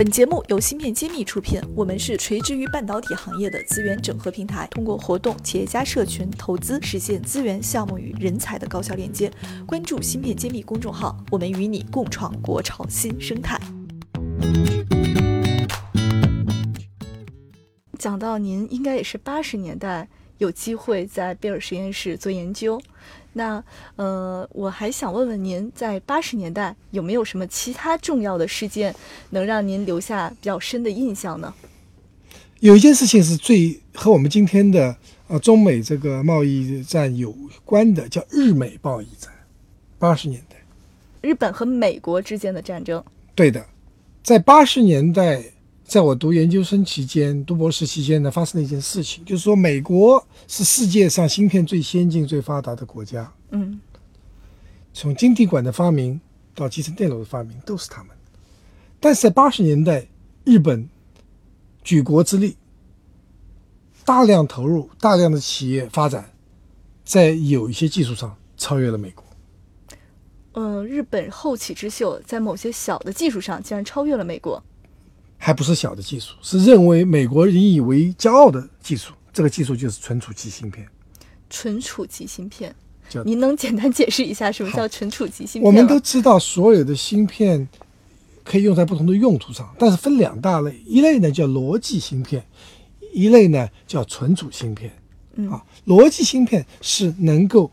本节目由芯片揭秘出品，我们是垂直于半导体行业的资源整合平台，通过活动、企业家社群、投资，实现资源、项目与人才的高效链接。关注芯片揭秘公众号，我们与你共创国潮新生态。讲到您，应该也是八十年代有机会在贝尔实验室做研究。那呃，我还想问问您，在八十年代有没有什么其他重要的事件能让您留下比较深的印象呢？有一件事情是最和我们今天的呃中美这个贸易战有关的，叫日美贸易战。八十年代，日本和美国之间的战争。对的，在八十年代。在我读研究生期间、读博士期间呢，发生了一件事情，就是说，美国是世界上芯片最先进、最发达的国家。嗯，从晶体管的发明到集成电路的发明，都是他们。但是在八十年代，日本举国之力，大量投入，大量的企业发展，在有一些技术上超越了美国。嗯，日本后起之秀，在某些小的技术上竟然超越了美国。还不是小的技术，是认为美国引以为骄傲的技术。这个技术就是存储器芯片。存储器芯片，您能简单解释一下什么叫存储器芯片？我们都知道，所有的芯片可以用在不同的用途上，但是分两大类，一类呢叫逻辑芯片，一类呢叫存储芯片。啊，逻辑芯片是能够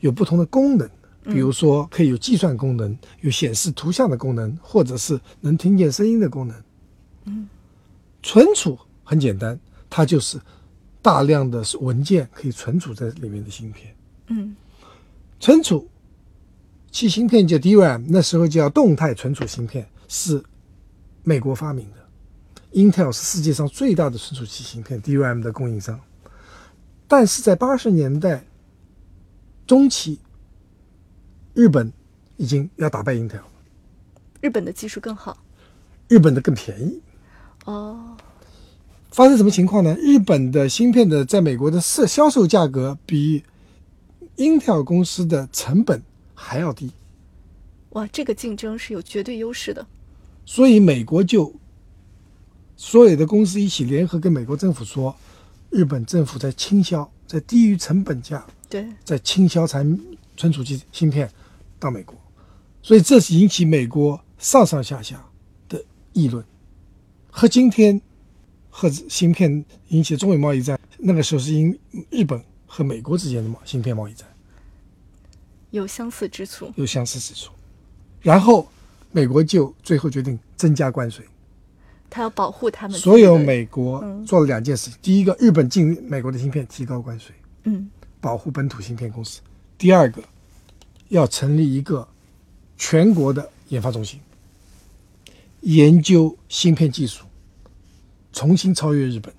有不同的功能。比如说，可以有计算功能，有显示图像的功能，或者是能听见声音的功能。嗯，存储很简单，它就是大量的文件可以存储在里面的芯片。嗯，存储器芯片叫 DRAM，那时候叫动态存储芯片，是美国发明的。Intel 是世界上最大的存储器芯片 DRAM 的供应商，但是在八十年代中期。日本已经要打败英特尔了。日本的技术更好，日本的更便宜。哦，发生什么情况呢？日本的芯片的在美国的市销售价格比英特尔公司的成本还要低。哇，这个竞争是有绝对优势的。所以美国就所有的公司一起联合跟美国政府说，日本政府在倾销，在低于成本价，对，在倾销产存储器芯片。到美国，所以这是引起美国上上下下的议论，和今天和芯片引起的中美贸易战，那个时候是因日本和美国之间的贸芯片贸易战有相似之处，有相似之处。然后美国就最后决定增加关税，他要保护他们。所有美国做了两件事：第一个，日本进美国的芯片提高关税，嗯，保护本土芯片公司；第二个。要成立一个全国的研发中心，研究芯片技术，重新超越日本。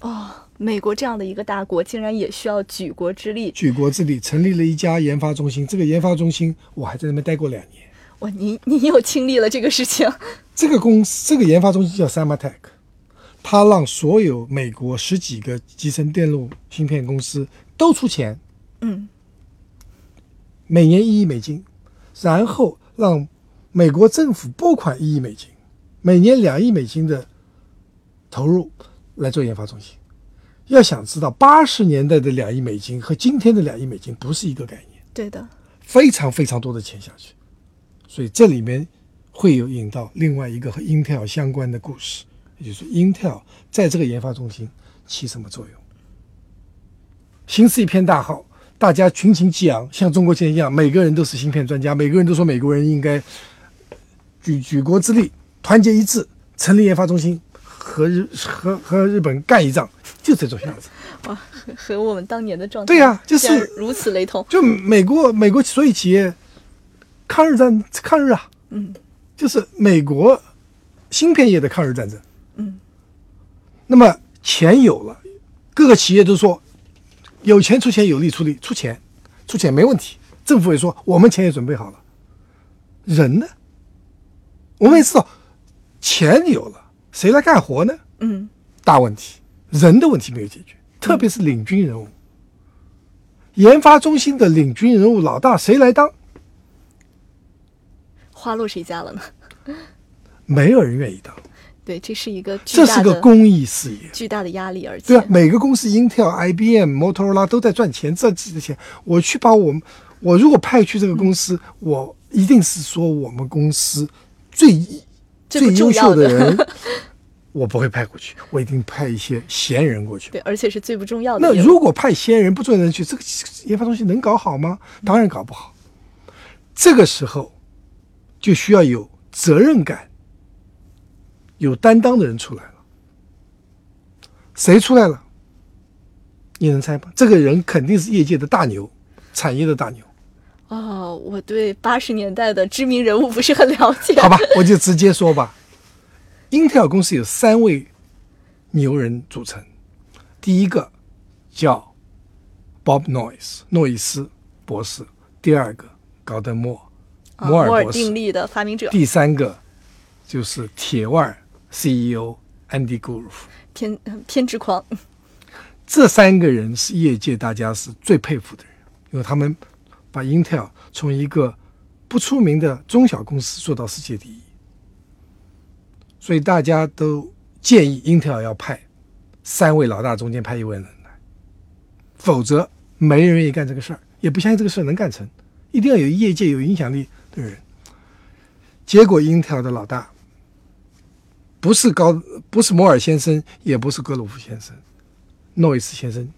哦，美国这样的一个大国，竟然也需要举国之力。举国之力成立了一家研发中心，这个研发中心我还在那边待过两年。哇，您您又经历了这个事情。这个公司，这个研发中心叫 Samatech，他让所有美国十几个集成电路芯片公司都出钱。嗯。每年一亿美金，然后让美国政府拨款一亿美金，每年两亿美金的投入来做研发中心。要想知道八十年代的两亿美金和今天的两亿美金不是一个概念。对的，非常非常多的钱下去，所以这里面会有引到另外一个和 Intel 相关的故事，也就是 Intel 在这个研发中心起什么作用。形势一片大好。大家群情激昂，像中国现在一样，每个人都是芯片专家，每个人都说美国人应该举举国之力，团结一致，成立研发中心，和日和和日本干一仗，就这种样子。哇，和和我们当年的状态对呀，就是如此雷同。就美国美国所有企业抗日战抗日啊，嗯，就是美国芯片业的抗日战争，嗯，那么钱有了，各个企业都说。有钱出钱，有力出力，出钱，出钱没问题。政府也说，我们钱也准备好了。人呢？我们也知道，钱有了，谁来干活呢？嗯，大问题，人的问题没有解决，特别是领军人物。研发中心的领军人物老大谁来当？花落谁家了呢？没有人愿意当。对，这是一个巨这大的是个公益事业。巨大的压力，而且对啊，每个公司，Intel、IBM、Motorola 都在赚钱，赚自己的钱。我去把我们，我如果派去这个公司，我一定是说我们公司最最优秀的人，我不会派过去，我一定派一些闲人过去。对，而且是最不重要的那。如果派闲人不重要的人去，这个研发中心能搞好吗？当然搞不好。这个时候就需要有责任感、有担当的人出来了。谁出来了？你能猜吗？这个人肯定是业界的大牛，产业的大牛。哦，我对八十年代的知名人物不是很了解。好吧，我就直接说吧。Intel 公司有三位牛人组成，第一个叫 Bob Noyce 诺伊斯博士，第二个高登摩尔摩尔，定律的发明者，第三个就是铁腕 CEO Andy Grove。偏偏执狂。这三个人是业界大家是最佩服的人，因为他们把 Intel 从一个不出名的中小公司做到世界第一，所以大家都建议 Intel 要派三位老大中间派一位人来，否则没人愿意干这个事儿，也不相信这个事儿能干成，一定要有业界有影响力的人。结果 Intel 的老大不是高，不是摩尔先生，也不是格鲁夫先生。诺伊斯先生，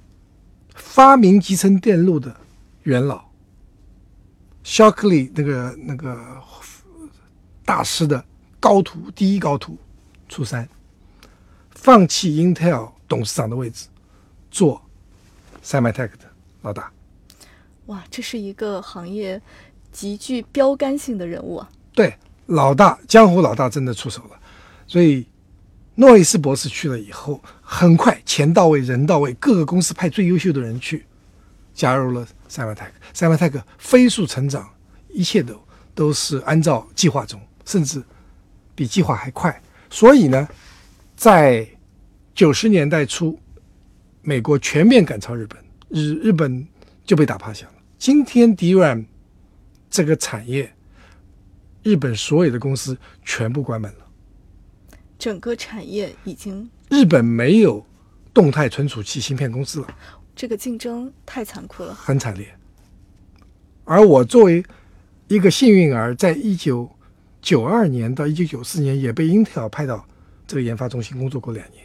发明集成电路的元老，Shockley 那个那个大师的高徒，第一高徒，初三，放弃 Intel 董事长的位置，做 Symantec 的老大。哇，这是一个行业极具标杆性的人物啊！对，老大，江湖老大真的出手了，所以诺伊斯博士去了以后，很快钱到位，人到位，各个公司派最优秀的人去，加入了 Symantec。Symantec 飞速成长，一切都都是按照计划中，甚至比计划还快。所以呢，在九十年代初，美国全面赶超日本，日日本就被打趴下了。今天 DRAM 这个产业。日本所有的公司全部关门了，整个产业已经日本没有动态存储器芯片公司了，这个竞争太残酷了。很惨烈。而我作为一个幸运儿，在一九九二年到一九九四年也被英特尔派到这个研发中心工作过两年，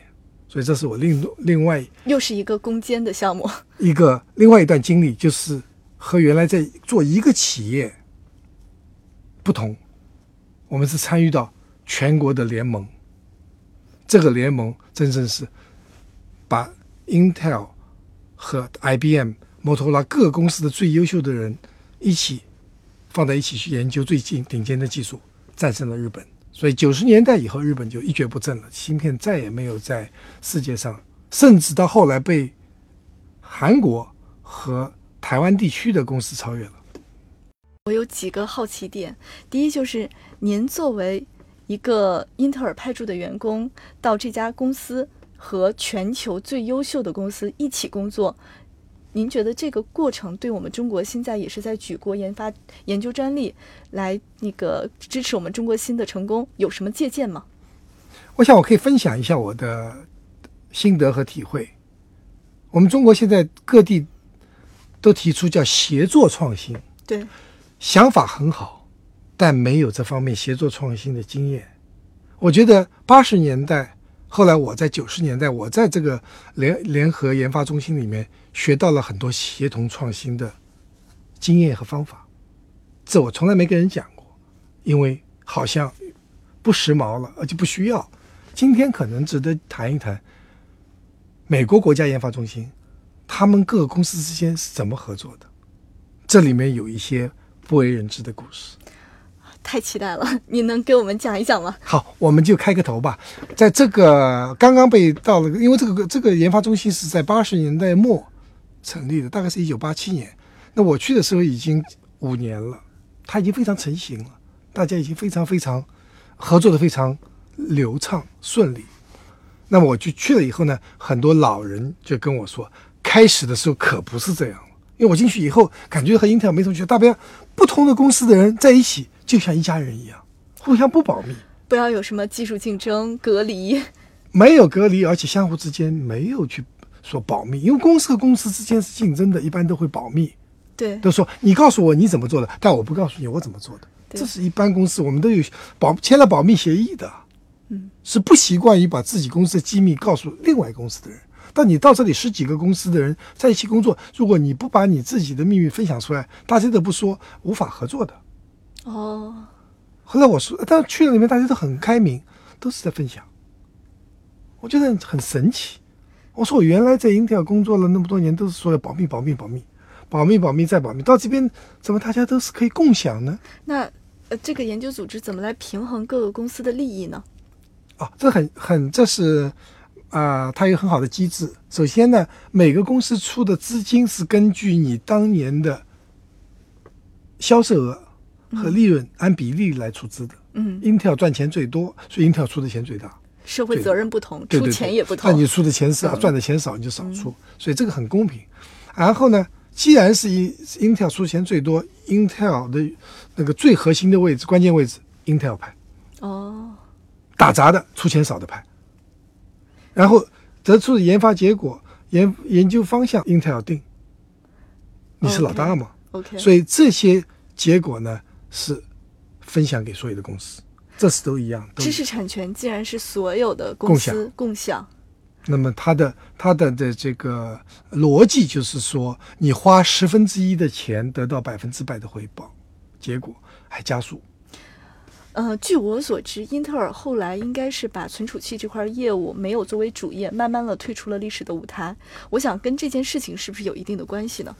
所以这是我另另外又是一个攻坚的项目。一个另外一段经历，就是和原来在做一个企业不同。我们是参与到全国的联盟，这个联盟真正是把 Intel 和 IBM、摩托罗拉各公司的最优秀的人一起放在一起去研究最近顶尖的技术，战胜了日本。所以九十年代以后，日本就一蹶不振了，芯片再也没有在世界上，甚至到后来被韩国和台湾地区的公司超越了。我有几个好奇点，第一就是您作为一个英特尔派驻的员工，到这家公司和全球最优秀的公司一起工作，您觉得这个过程对我们中国现在也是在举国研发研究专利，来那个支持我们中国新的成功，有什么借鉴吗？我想我可以分享一下我的心得和体会。我们中国现在各地都提出叫协作创新，对。想法很好，但没有这方面协作创新的经验。我觉得八十年代，后来我在九十年代，我在这个联联合研发中心里面学到了很多协同创新的经验和方法。这我从来没跟人讲过，因为好像不时髦了，而且不需要。今天可能值得谈一谈美国国家研发中心，他们各个公司之间是怎么合作的。这里面有一些。不为人知的故事，太期待了！你能给我们讲一讲吗？好，我们就开个头吧。在这个刚刚被到了，因为这个这个研发中心是在八十年代末成立的，大概是一九八七年。那我去的时候已经五年了，它已经非常成型了，大家已经非常非常合作的非常流畅顺利。那么我就去了以后呢，很多老人就跟我说，开始的时候可不是这样。因为我进去以后，感觉和英特尔没什么区别，大不了不同的公司的人在一起，就像一家人一样，互相不保密，不要有什么技术竞争、隔离。没有隔离，而且相互之间没有去说保密，因为公司和公司之间是竞争的，一般都会保密，对，都说你告诉我你怎么做的，但我不告诉你我怎么做的。这是一般公司我们都有保签了保密协议的，嗯，是不习惯于把自己公司的机密告诉另外公司的人。但你到这里十几个公司的人在一起工作，如果你不把你自己的秘密分享出来，大家都不说，无法合作的。哦，后来我说，但去了里面大家都很开明，都是在分享，我觉得很神奇。我说我原来在 Intel 工作了那么多年，都是说要保密、保密、保密、保密、保密再保密，到这边怎么大家都是可以共享呢？那呃，这个研究组织怎么来平衡各个公司的利益呢？啊，这很很，这是啊、它有很好的机制。首先呢，每个公司出的资金是根据你当年的销售额和利润按比例来出资的。嗯，Intel 赚钱最多，所以 Intel 出的钱最大。社会责任不同，出钱也不同。那你出的钱少，嗯赚的钱少，你就少出，所以这个很公平。然后呢，既然是一 Intel 出钱最多，Intel 的那个最核心的位置、关键位置，Intel 派。哦，打杂的出钱少的派，然后得出的研发结果、研研究方向，Intel 定，你是老大嘛 OK，所以这些结果呢是分享给所有的公司，这是都一样。都知识产权既然是所有的公共司共享，那么它的它的的这个逻辑就是说，你花十分之一的钱得到百分之百的回报，结果还加速。呃，据我所知，英特尔后来应该是把存储器这块业务没有作为主业，慢慢的退出了历史的舞台。我想跟这件事情是不是有一定的关系呢？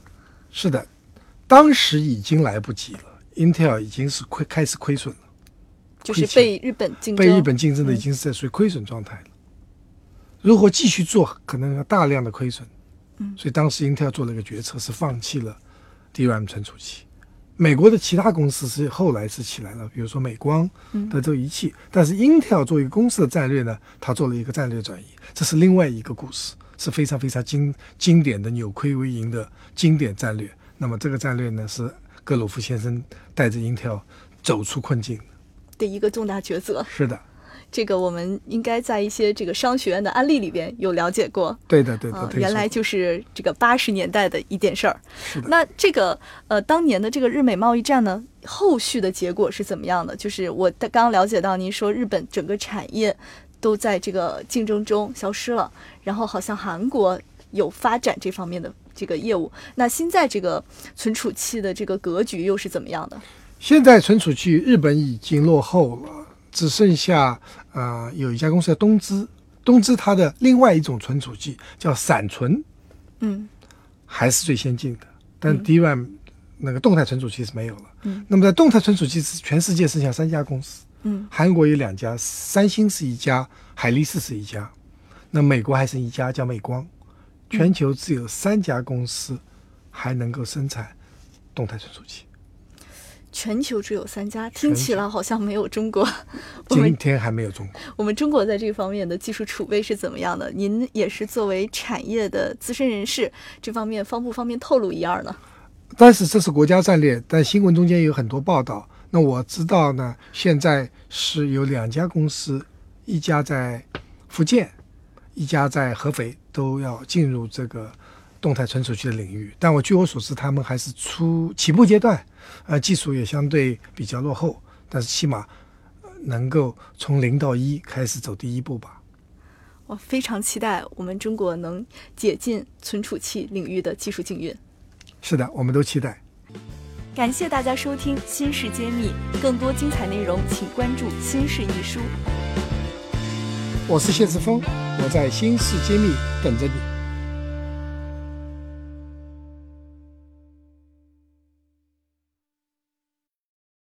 是的，当时已经来不及了，Intel 已经是亏开始亏损了。就是被日本竞争，被日本竞争的已经是在属于亏损状态了。如果继续做，可能要大量的亏损。嗯所以当时 Intel 做了一个决策，是放弃了 DRAM 存储器。美国的其他公司是后来是起来了，比如说美光、嗯德州仪器，但是 Intel 作为一个公司的战略呢，它做了一个战略转移，这是另外一个故事，是非常非常经经典的扭亏为盈的经典战略。那么这个战略呢，是格鲁夫先生带着 Intel 走出困境。的一个重大抉择。是的，这个我们应该在一些这个商学院的案例里边有了解过。对的，对的，原来就是这个八十年代的一件事儿。是的。那这个呃，当年的这个日美贸易战呢，后续的结果是怎么样的？就是我刚刚了解到您说日本整个产业都在这个竞争中消失了，然后好像韩国有发展这方面的这个业务。那现在这个存储器的这个格局又是怎么样的？现在存储器日本已经落后了，只剩下呃有一家公司叫东芝，东芝它的另外一种存储器叫闪存，嗯还是最先进的，但嗯 DRAM 那个动态存储器是没有了。嗯那么在动态存储器是全世界剩下三家公司，嗯韩国有两家，三星是一家，海力士是一家，那美国还剩一家叫美光，全球只有三家公司还能够生产动态存储器。全球只有三家，听起来好像没有中国。今天还没有中国。我们中国在这方面的技术储备是怎么样的？您也是作为产业的资深人士，这方面方不方便透露一二呢？但是这是国家战略，但新闻中间有很多报道。那我知道呢，现在是有两家公司，一家在福建，一家在合肥，都要进入这个动态存储器的领域。但我据我所知，他们还是初起步阶段，呃，技术也相对比较落后，但是起码呃能够从零到一开始走第一步吧。我非常期待我们中国能解禁存储器领域的技术禁运。是的，我们都期待。感谢大家收听《新事揭秘》，更多精彩内容请关注《新事一书》。我是谢志峰，我在新事揭秘等着你。